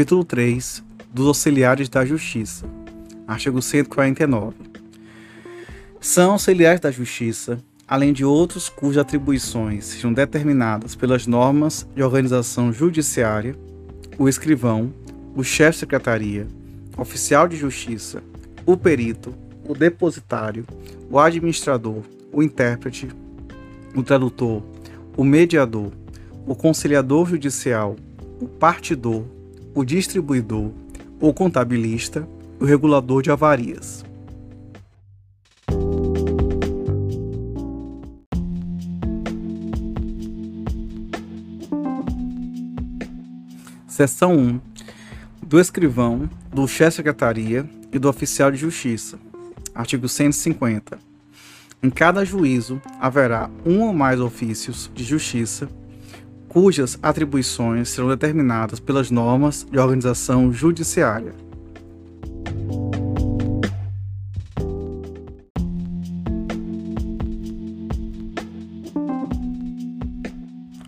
Capítulo 3 dos Auxiliares da Justiça. Artigo 149. São auxiliares da Justiça, além de outros cujas atribuições sejam determinadas pelas normas de organização judiciária, o escrivão, o chefe de secretaria, oficial de justiça, o perito, o depositário, o administrador, o intérprete, o tradutor, o mediador, o conciliador judicial, o partidor, o distribuidor, o contabilista, o regulador de avarias. Seção 1. Do escrivão, do chefe de secretaria e do oficial de justiça. Artigo 150. Em cada juízo haverá um ou mais ofícios de justiça cujas atribuições serão determinadas pelas normas de organização judiciária.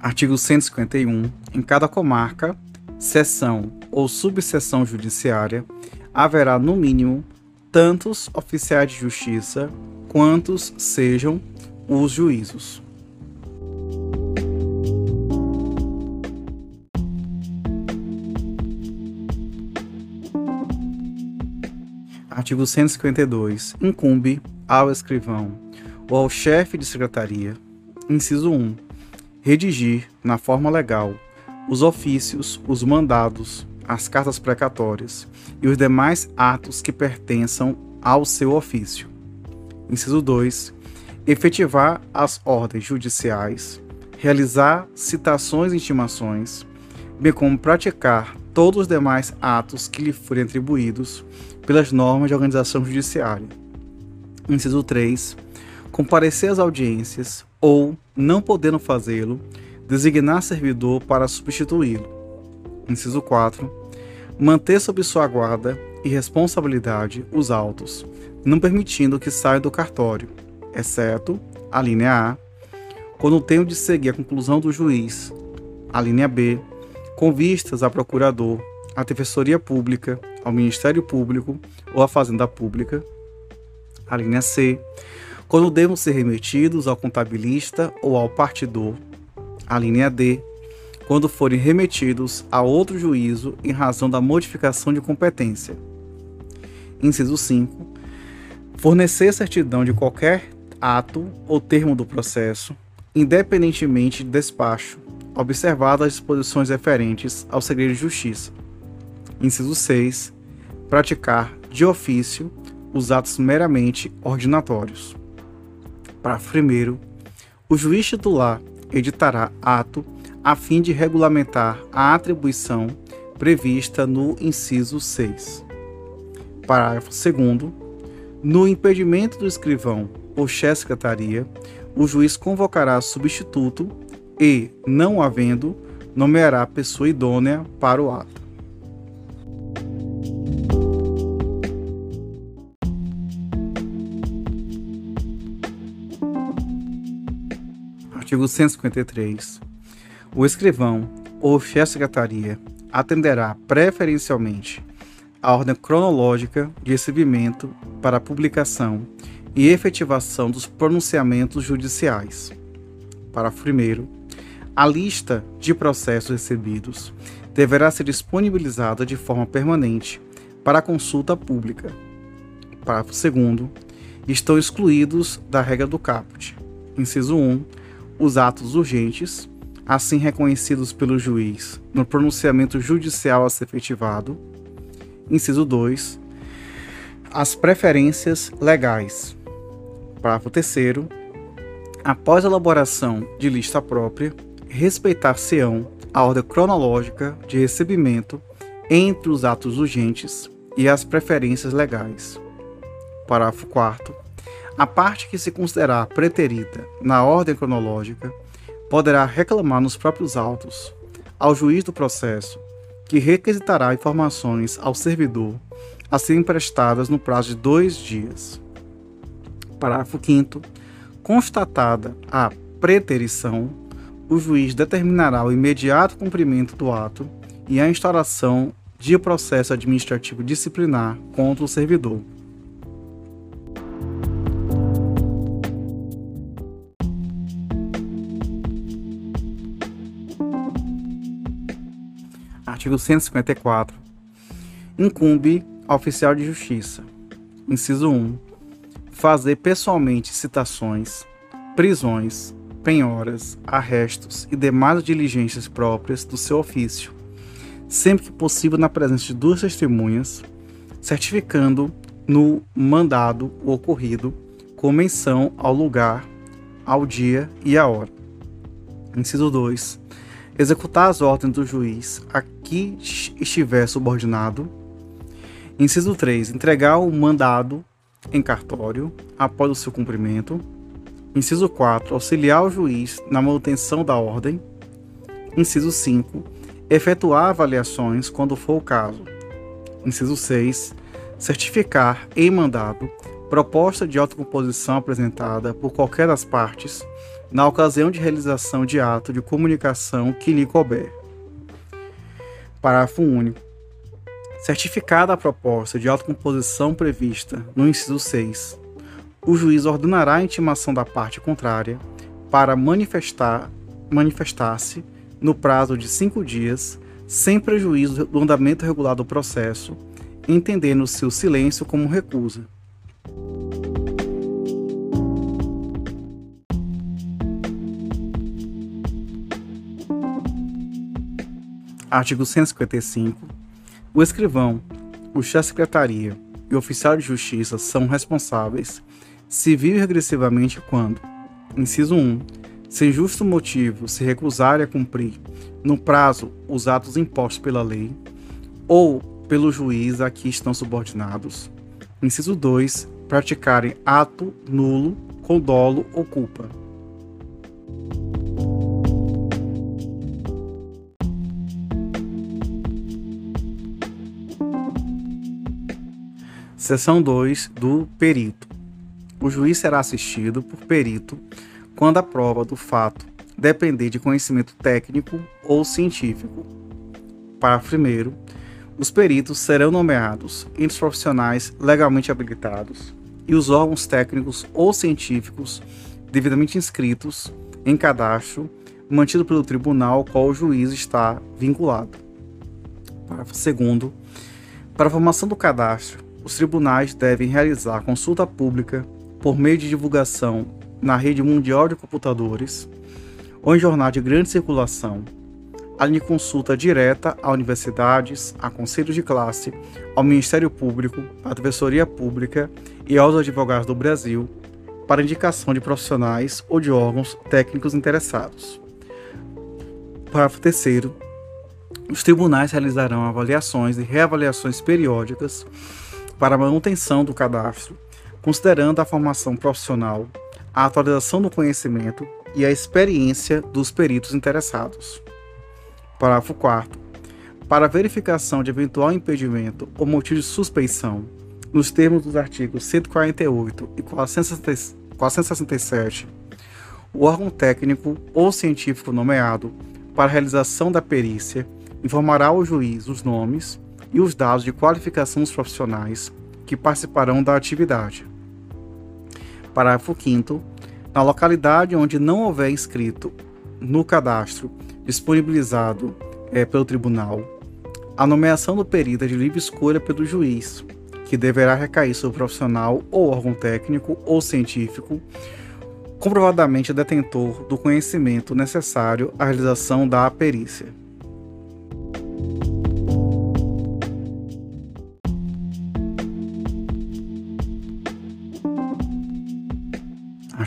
Artigo 151. Em cada comarca, seção ou subseção judiciária, haverá no mínimo tantos oficiais de justiça quantos sejam os juízos. Artigo 152. Incumbe ao escrivão ou ao chefe de secretaria, inciso 1, redigir, na forma legal, os ofícios, os mandados, as cartas precatórias e os demais atos que pertençam ao seu ofício. Inciso 2. Efetivar as ordens judiciais, realizar citações e intimações, bem como praticar todos os demais atos que lhe forem atribuídos pelas normas de organização judiciária. Inciso 3. Comparecer às audiências ou, não podendo fazê-lo, designar servidor para substituí-lo. Inciso 4. Manter sob sua guarda e responsabilidade os autos, não permitindo que saia do cartório, exceto a linha A, quando tenho de seguir a conclusão do juiz, a linha B, com vistas a procurador, à Defensoria Pública, ao Ministério Público ou à Fazenda Pública. A linha C, quando devem ser remetidos ao contabilista ou ao partidor. A linha D, quando forem remetidos a outro juízo em razão da modificação de competência. Inciso 5. Fornecer certidão de qualquer ato ou termo do processo, independentemente de despacho, observadas as disposições referentes ao segredo de justiça. Inciso 6. Praticar de ofício os atos meramente ordinatórios. Parágrafo 1. O juiz titular editará ato a fim de regulamentar a atribuição prevista no inciso 6. Parágrafo 2. No impedimento do escrivão ou chefe de secretaria, o juiz convocará substituto e, não havendo, nomeará pessoa idônea para o ato. Artigo 153. O escrivão ou chefe de secretaria atenderá preferencialmente à ordem cronológica de recebimento para publicação e efetivação dos pronunciamentos judiciais. Parágrafo 1. A lista de processos recebidos deverá ser disponibilizada de forma permanente para consulta pública. Parágrafo 2. Estão excluídos da regra do caput. Inciso 1 os atos urgentes, assim reconhecidos pelo juiz no pronunciamento judicial a ser efetivado. Inciso 2. As preferências legais. Parágrafo 3. Após a elaboração de lista própria, respeitar-se-ão a ordem cronológica de recebimento entre os atos urgentes e as preferências legais. Parágrafo 4. A parte que se considerar preterita na ordem cronológica poderá reclamar nos próprios autos ao juiz do processo, que requisitará informações ao servidor a serem prestadas no prazo de dois dias. Parágrafo 5. Constatada a preterição, o juiz determinará o imediato cumprimento do ato e a instauração de processo administrativo disciplinar contra o servidor. Artigo 154. Incumbe ao oficial de justiça. Inciso 1. Fazer pessoalmente citações, prisões, penhoras, arrestos e demais diligências próprias do seu ofício, sempre que possível na presença de duas testemunhas, certificando no mandado o ocorrido com menção ao lugar, ao dia e à hora. Inciso 2. Executar as ordens do juiz a que estiver subordinado. Inciso 3. Entregar o mandado em cartório após o seu cumprimento. Inciso 4. Auxiliar o juiz na manutenção da ordem. Inciso 5. Efetuar avaliações quando for o caso. Inciso 6. Certificar em mandado proposta de autocomposição apresentada por qualquer das partes na ocasião de realização de ato de comunicação que lhe couber. Parágrafo único. Certificada a proposta de autocomposição prevista no inciso 6 o juiz ordenará a intimação da parte contrária para manifestar manifestar-se no prazo de cinco dias, sem prejuízo do andamento regular do processo, entendendo seu silêncio como recusa. Artigo 155. O escrivão, o chefe de secretaria e o oficial de justiça são responsáveis civil e regressivamente quando, inciso 1, sem justo motivo se recusarem a cumprir no prazo os atos impostos pela lei ou pelo juiz a que estão subordinados. Inciso 2, praticarem ato nulo com dolo ou culpa. Seção 2 do perito. O juiz será assistido por perito quando a prova do fato depender de conhecimento técnico ou científico. Parágrafo 1. Os peritos serão nomeados entre os profissionais legalmente habilitados os órgãos técnicos ou científicos devidamente inscritos em cadastro mantido pelo tribunal ao qual o juiz está vinculado. Parágrafo 2. Para a formação do cadastro, os tribunais devem realizar consulta pública por meio de divulgação na rede mundial de computadores ou em jornal de grande circulação, além de consulta direta a universidades, a conselhos de classe, ao Ministério Público, à Defensoria Pública e aos advogados do Brasil para indicação de profissionais ou de órgãos técnicos interessados. Parágrafo 3 os tribunais realizarão avaliações e reavaliações periódicas para a manutenção do cadastro considerando a formação profissional, a atualização do conhecimento e a experiência dos peritos interessados. Parágrafo 4. Para verificação de eventual impedimento ou motivo de suspeição, nos termos dos artigos 148 e 467, o órgão técnico ou científico nomeado para a realização da perícia informará ao juiz os nomes e os dados de qualificação dos profissionais que participarão da atividade, Parágrafo 5 Na localidade onde não houver inscrito no cadastro disponibilizado é, pelo tribunal, a nomeação do perito é de livre escolha pelo juiz, que deverá recair sobre o profissional ou órgão técnico ou científico, comprovadamente detentor do conhecimento necessário à realização da perícia.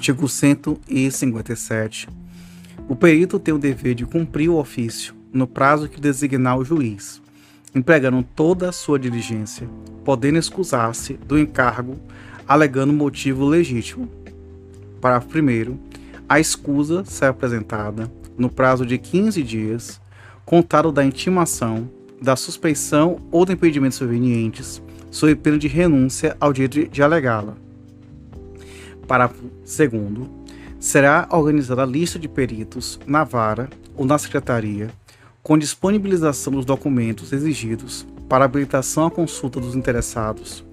Artigo 157. O perito tem o dever de cumprir o ofício no prazo que designar o juiz, empregando toda a sua diligência, podendo excusar-se do encargo alegando motivo legítimo. Parágrafo 1. A escusa será apresentada no prazo de 15 dias, contado da intimação, da suspeição ou do impedimento subvenientes, sob pena de renúncia ao direito de alegá-la Parágrafo 2. Será organizada a lista de peritos na vara ou na secretaria, com disponibilização dos documentos exigidos para habilitação à consulta dos interessados,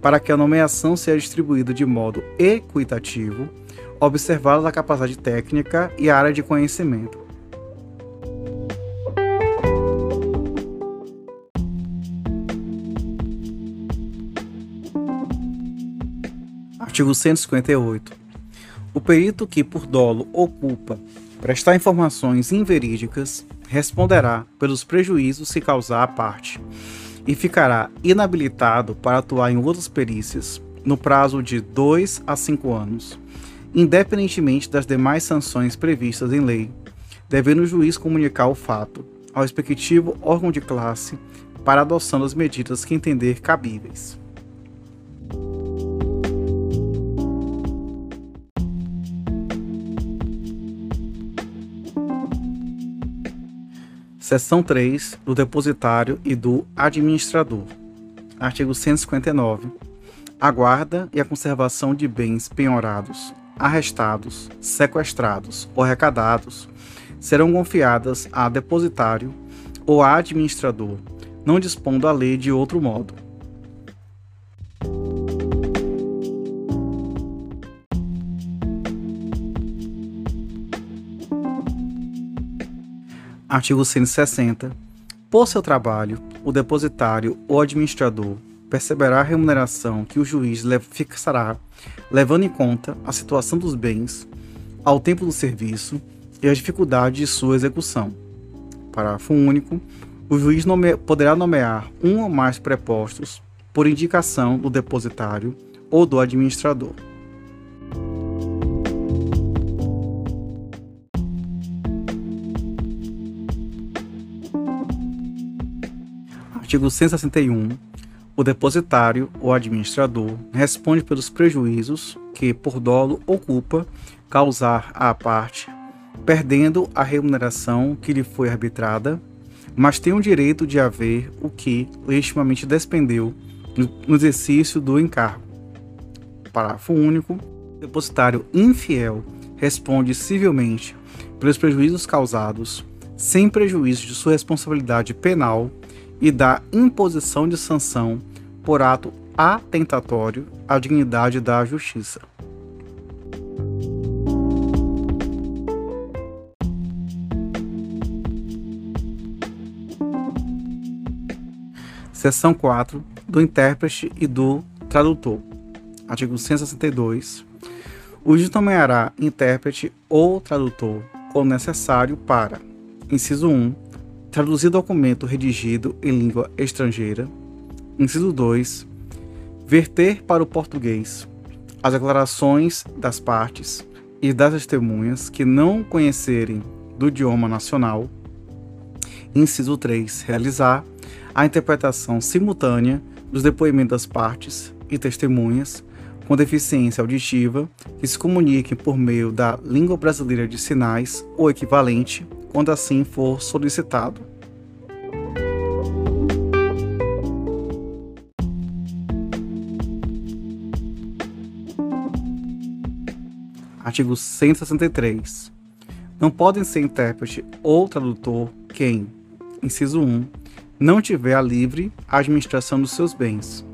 para que a nomeação seja distribuída de modo equitativo, observada a capacidade técnica e a área de conhecimento. Artigo 158. O perito que, por dolo ou culpa, prestar informações inverídicas responderá pelos prejuízos que causar à parte e ficará inabilitado para atuar em outras perícias no prazo de 2 a 5 anos, independentemente das demais sanções previstas em lei, devendo o juiz comunicar o fato ao respectivo órgão de classe para adoção das medidas que entender cabíveis. Seção 3 do depositário e do administrador. Artigo 159. A guarda e a conservação de bens penhorados, arrestados, sequestrados ou arrecadados serão confiadas a depositário ou a administrador, não dispondo a lei de outro modo. Artigo 160. Por seu trabalho, o depositário ou administrador perceberá a remuneração que o juiz fixará, levando em conta a situação dos bens, ao tempo do serviço e as dificuldades de sua execução. Parágrafo único. O juiz nome poderá nomear um ou mais prepostos por indicação do depositário ou do administrador. Artigo 161. O depositário ou administrador responde pelos prejuízos que, por dolo ou culpa, causar à parte, perdendo a remuneração que lhe foi arbitrada, mas tem o direito de haver o que legitimamente despendeu no exercício do encargo. Parágrafo único. O depositário infiel responde civilmente pelos prejuízos causados, sem prejuízo de sua responsabilidade penal e da imposição de sanção por ato atentatório à dignidade da justiça. Seção 4 do intérprete e do tradutor. Artigo 162. O juiz nomeará intérprete ou tradutor quando necessário para: inciso 1 Traduzir documento redigido em língua estrangeira. Inciso 2. Verter para o português as declarações das partes e das testemunhas que não conhecerem do idioma nacional. Inciso 3. Realizar a interpretação simultânea dos depoimentos das partes e testemunhas com deficiência auditiva que se comuniquem por meio da língua brasileira de sinais ou equivalente quando assim for solicitado. Artigo 163. Não podem ser intérprete ou tradutor quem, inciso 1, não tiver a livre administração dos seus bens.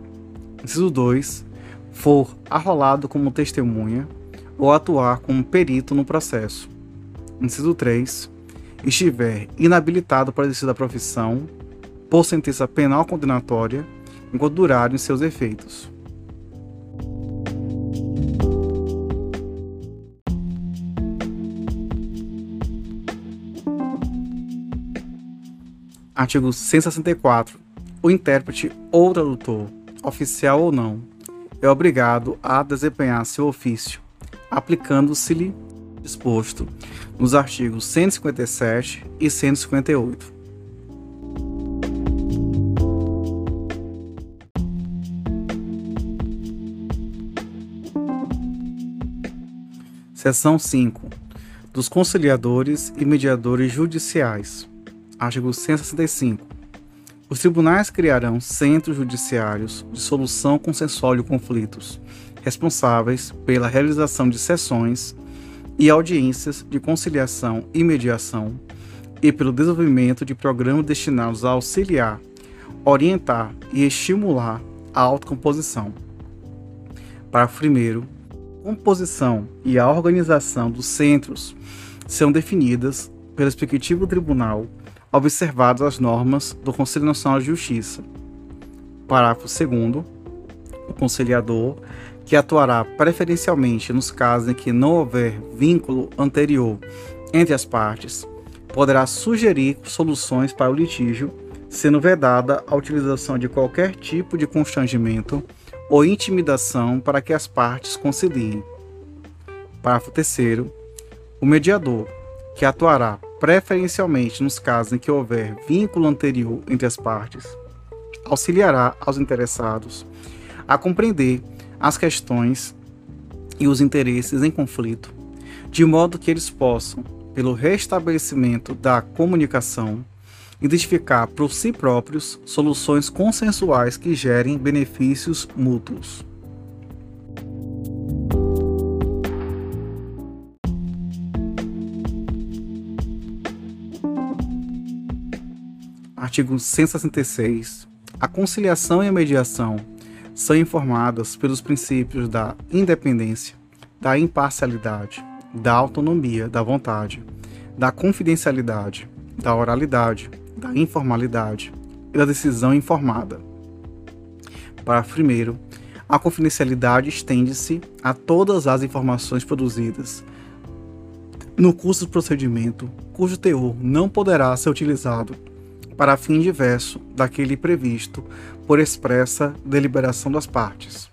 Inciso 2, for arrolado como testemunha ou atuar como perito no processo. Inciso 3, estiver inabilitado para exercer a profissão por sentença penal condenatória enquanto durarem seus efeitos. Artigo 164. O intérprete ou tradutor, oficial ou não, é obrigado a desempenhar seu ofício, aplicando-se-lhe disposto nos artigos 157 e 158. Seção 5. Dos conciliadores e mediadores judiciais. Artigo 165. Os tribunais criarão centros judiciários de solução consensual de conflitos, responsáveis pela realização de sessões e audiências de conciliação e mediação e pelo desenvolvimento de programas destinados a auxiliar, orientar e estimular a autocomposição. Parágrafo 1. Composição e a organização dos centros são definidas pelo respectivo tribunal, observadas as normas do Conselho Nacional de Justiça. Parágrafo 2. O conciliador, que atuará preferencialmente nos casos em que não houver vínculo anterior entre as partes, poderá sugerir soluções para o litígio, sendo vedada a utilização de qualquer tipo de constrangimento ou intimidação para que as partes conciliem. Parágrafo 3. O mediador, que atuará preferencialmente nos casos em que houver vínculo anterior entre as partes, auxiliará aos interessados a compreender as questões e os interesses em conflito, de modo que eles possam, pelo restabelecimento da comunicação, identificar por si próprios soluções consensuais que gerem benefícios mútuos. Artigo 166. A conciliação e a mediação são informadas pelos princípios da independência, da imparcialidade, da autonomia da vontade, da confidencialidade, da oralidade, da informalidade e da decisão informada. Parágrafo 1. A confidencialidade estende-se a todas as informações produzidas no curso do procedimento cujo teor não poderá ser utilizado para fim diverso daquele previsto por expressa deliberação das partes.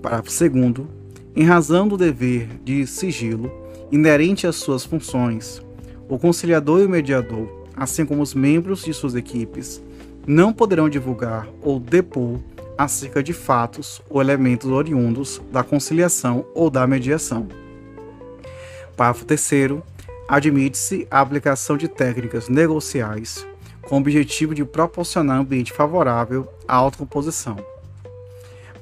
Parágrafo 2 em razão do dever de sigilo inerente às suas funções, o conciliador e o mediador, assim como os membros de suas equipes, não poderão divulgar ou depor acerca de fatos ou elementos oriundos da conciliação ou da mediação. Parágrafo 3. Admite-se a aplicação de técnicas negociais com o objetivo de proporcionar ambiente favorável à autocomposição.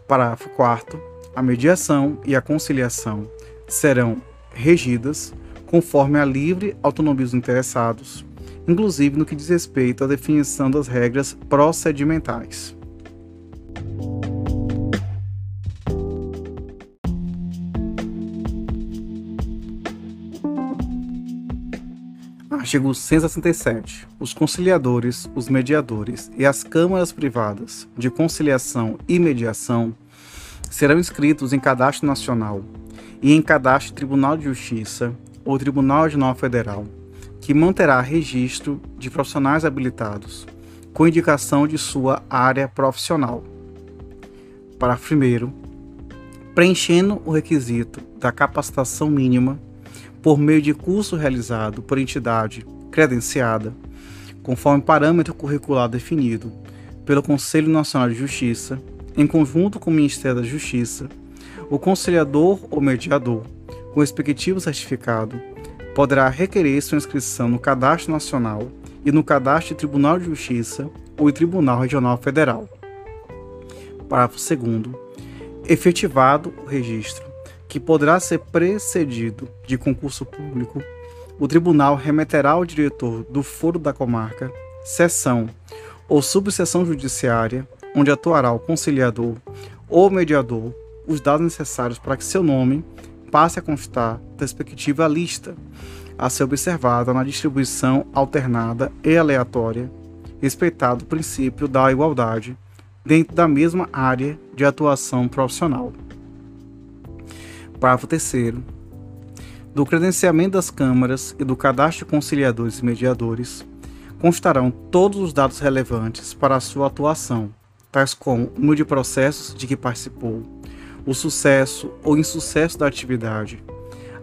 Parágrafo 4 a mediação e a conciliação serão regidas conforme a livre autonomia dos interessados, inclusive no que diz respeito à definição das regras procedimentais. Artigo 167. Os conciliadores, os mediadores e as câmaras privadas de conciliação e mediação serão inscritos em cadastro nacional e em cadastro Tribunal de Justiça ou Tribunal Regional Federal, que manterá registro de profissionais habilitados, com indicação de sua área profissional. Parágrafo 1. Preenchendo o requisito da capacitação mínima por meio de curso realizado por entidade credenciada, conforme parâmetro curricular definido pelo Conselho Nacional de Justiça em conjunto com o Ministério da Justiça, o conciliador ou mediador, com respectivo certificado, poderá requerer sua inscrição no Cadastro Nacional e no Cadastro Tribunal de Justiça ou Tribunal Regional Federal. Parágrafo 2. Efetivado o registro, que poderá ser precedido de concurso público, o tribunal remeterá ao diretor do foro da comarca, seção ou subseção judiciária onde atuará o conciliador ou mediador, os dados necessários para que seu nome passe a constar da respectiva lista a ser observada na distribuição alternada e aleatória, respeitado o princípio da igualdade dentro da mesma área de atuação profissional. Parágrafo 3 do credenciamento das câmaras e do cadastro de conciliadores e mediadores constarão todos os dados relevantes para a sua atuação, tais como o número de processos de que participou, o sucesso ou insucesso da atividade,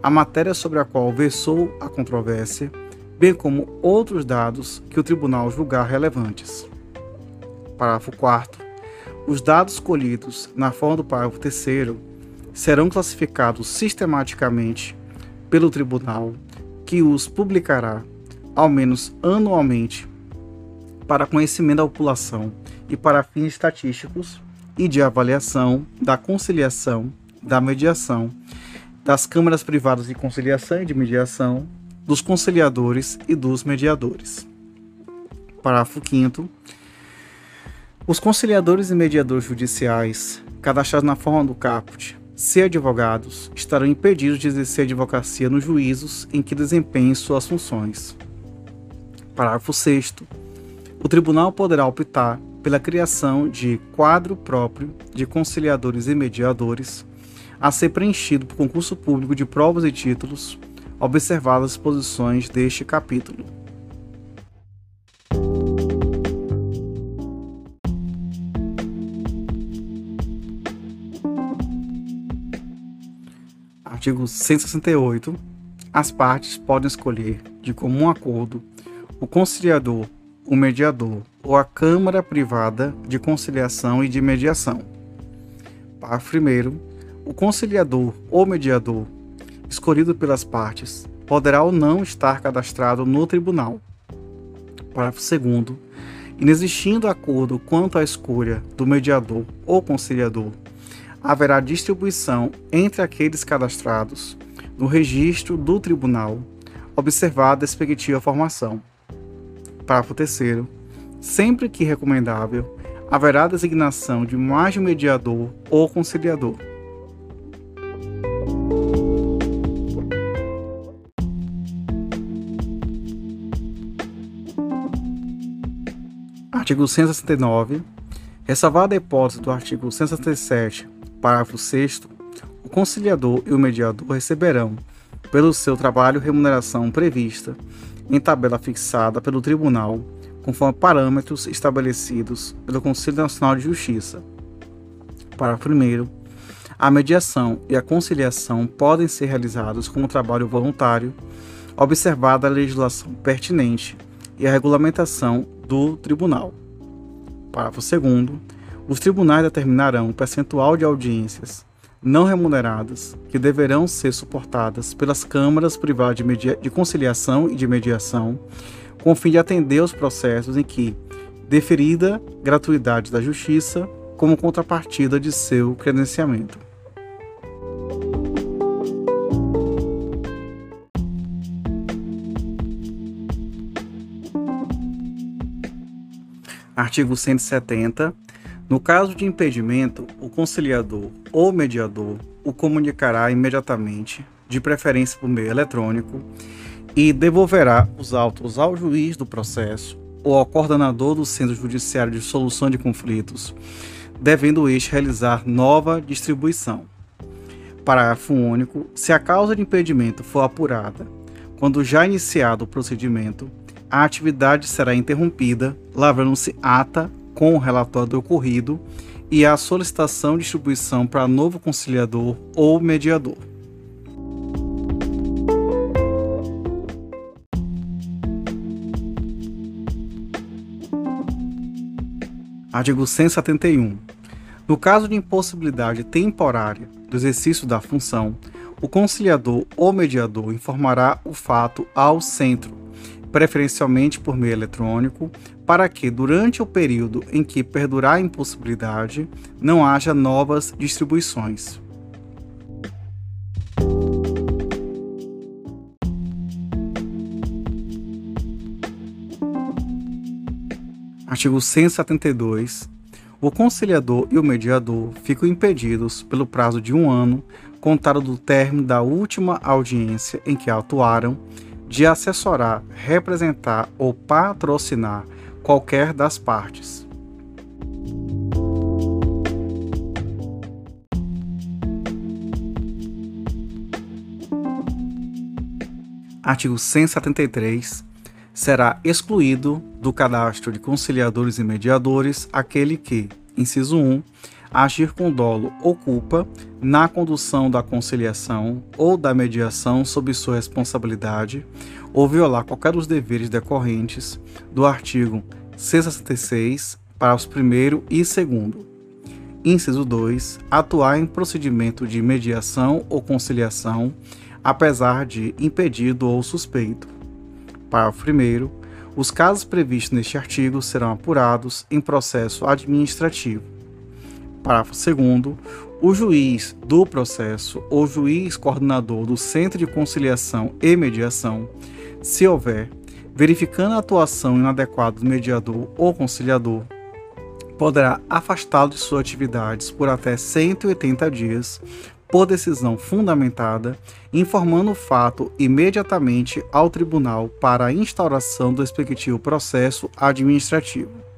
a matéria sobre a qual versou a controvérsia, bem como outros dados que o tribunal julgar relevantes. Parágrafo 4. Os dados colhidos na forma do parágrafo 3 serão classificados sistematicamente pelo tribunal, que os publicará, ao menos anualmente, para conhecimento da população e para fins estatísticos e de avaliação da conciliação, da mediação, das câmaras privadas de conciliação e de mediação dos conciliadores e dos mediadores. Parágrafo 5 Os conciliadores e mediadores judiciais, cadastrados na forma do caput, se advogados, estarão impedidos de exercer advocacia nos juízos em que desempenhem suas funções. Parágrafo 6 O tribunal poderá optar pela criação de quadro próprio de conciliadores e mediadores a ser preenchido por concurso público de provas e títulos, observadas as posições deste capítulo. Artigo 168. As partes podem escolher, de comum acordo, o conciliador, o mediador ou a Câmara Privada de Conciliação e de Mediação. Parágrafo 1. O conciliador ou mediador, escolhido pelas partes, poderá ou não estar cadastrado no tribunal. Parágrafo 2. Inexistindo acordo quanto à escolha do mediador ou conciliador, haverá distribuição entre aqueles cadastrados no registro do tribunal, observada a respectiva formação. Parágrafo 3. Sempre que recomendável, haverá designação de mais de um mediador ou conciliador. Artigo 169. Ressalvada a hipótese do artigo 167, parágrafo 6, o conciliador e o mediador receberão, pelo seu trabalho, remuneração prevista em tabela fixada pelo tribunal, conforme parâmetros estabelecidos pelo Conselho Nacional de Justiça. Parágrafo 1. A mediação e a conciliação podem ser realizados como trabalho voluntário, observada a legislação pertinente e a regulamentação do tribunal. Parágrafo 2. Os tribunais determinarão o percentual de audiências não remuneradas que deverão ser suportadas pelas câmaras privadas de, de conciliação e de mediação, com o fim de atender os processos em que deferida gratuidade da justiça como contrapartida de seu credenciamento. Artigo 170. No caso de impedimento, o conciliador ou mediador o comunicará imediatamente, de preferência por meio eletrônico, e devolverá os autos ao juiz do processo ou ao coordenador do Centro Judiciário de Solução de Conflitos, devendo este realizar nova distribuição. Parágrafo único. Se a causa de impedimento for apurada quando já iniciado o procedimento, a atividade será interrompida, lavrando-se ata com o relatório do ocorrido e a solicitação de distribuição para novo conciliador ou mediador. Artigo 171. No caso de impossibilidade temporária do exercício da função, o conciliador ou mediador informará o fato ao centro preferencialmente por meio eletrônico, para que, durante o período em que perdurar a impossibilidade, não haja novas distribuições. Artigo 172. O conciliador e o mediador ficam impedidos, pelo prazo de um ano, contado do término da última audiência em que atuaram, de assessorar, representar ou patrocinar qualquer das partes. Artigo 173. Será excluído do cadastro de conciliadores e mediadores aquele que, inciso 1, agir com dolo ou culpa na condução da conciliação ou da mediação sob sua responsabilidade ou violar qualquer dos deveres decorrentes do artigo 166, parágrafos 1 e 2. Inciso 2. Atuar em procedimento de mediação ou conciliação, apesar de impedido ou suspeito. Parágrafo 1. Os casos previstos neste artigo serão apurados em processo administrativo. Parágrafo 2. O juiz do processo ou juiz coordenador do Centro de Conciliação e Mediação se houver, verificando a atuação inadequada do mediador ou conciliador, poderá afastá-lo de suas atividades por até 180 dias por decisão fundamentada, informando o fato imediatamente ao tribunal para a instauração do respectivo processo administrativo.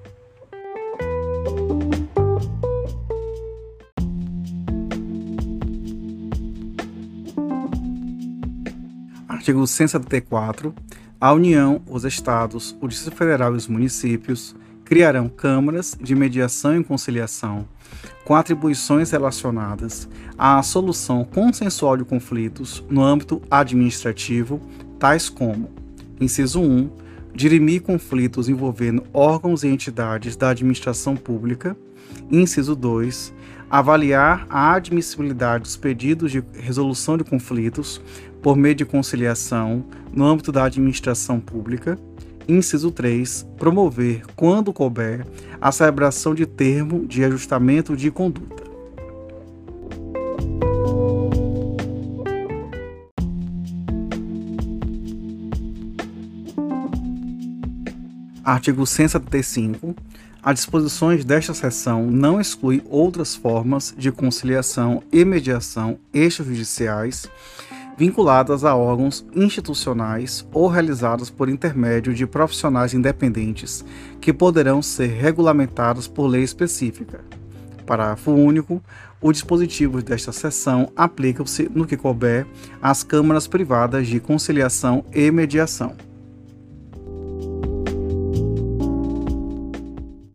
Artigo 174. A União, os Estados, o Distrito Federal e os municípios criarão câmaras de mediação e conciliação com atribuições relacionadas à solução consensual de conflitos no âmbito administrativo, tais como: inciso 1, dirimir conflitos envolvendo órgãos e entidades da administração pública, inciso 2, avaliar a admissibilidade dos pedidos de resolução de conflitos por meio de conciliação no âmbito da administração pública, Inciso 3. Promover, quando couber, a celebração de termo de ajustamento de conduta. Artigo 175. As disposições desta seção não excluem outras formas de conciliação e mediação extrajudiciais vinculadas a órgãos institucionais ou realizadas por intermédio de profissionais independentes, que poderão ser regulamentados por lei específica. Parágrafo único. Os dispositivos desta seção aplicam-se, no que couber, às câmaras privadas de conciliação e mediação.